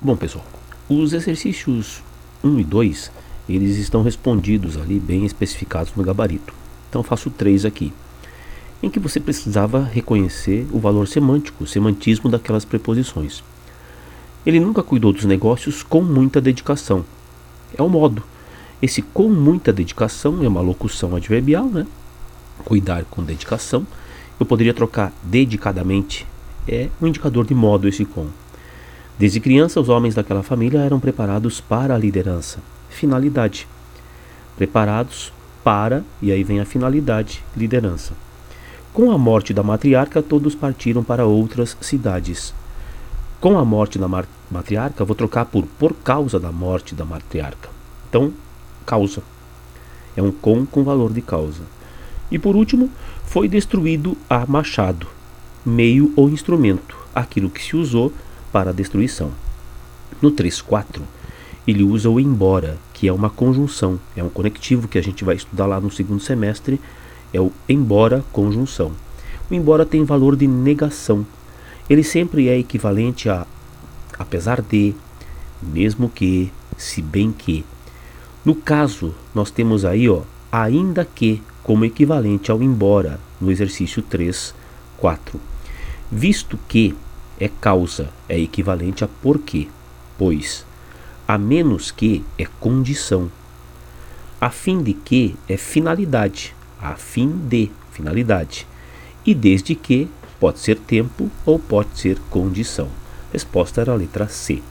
Bom, pessoal, os exercícios 1 e 2, eles estão respondidos ali, bem especificados no gabarito. Então faço três aqui, em que você precisava reconhecer o valor semântico, o semantismo daquelas preposições. Ele nunca cuidou dos negócios com muita dedicação. É o modo. Esse com muita dedicação é uma locução adverbial, né? Cuidar com dedicação. Eu poderia trocar dedicadamente. É um indicador de modo esse com. Desde criança, os homens daquela família eram preparados para a liderança. Finalidade. Preparados para, e aí vem a finalidade, liderança. Com a morte da matriarca, todos partiram para outras cidades. Com a morte da matriarca, vou trocar por por causa da morte da matriarca. Então, causa. É um com com valor de causa. E por último, foi destruído a machado, meio ou instrumento, aquilo que se usou para destruição. No 3.4, ele usa o embora, que é uma conjunção, é um conectivo que a gente vai estudar lá no segundo semestre, é o embora conjunção. O embora tem valor de negação. Ele sempre é equivalente a apesar de, mesmo que, se bem que. No caso, nós temos aí, ó, ainda que como equivalente ao embora no exercício 3, 4. Visto que é causa, é equivalente a porquê, pois a menos que é condição. A fim de que é finalidade, a fim de finalidade. E desde que pode ser tempo ou pode ser condição. Resposta era a letra C.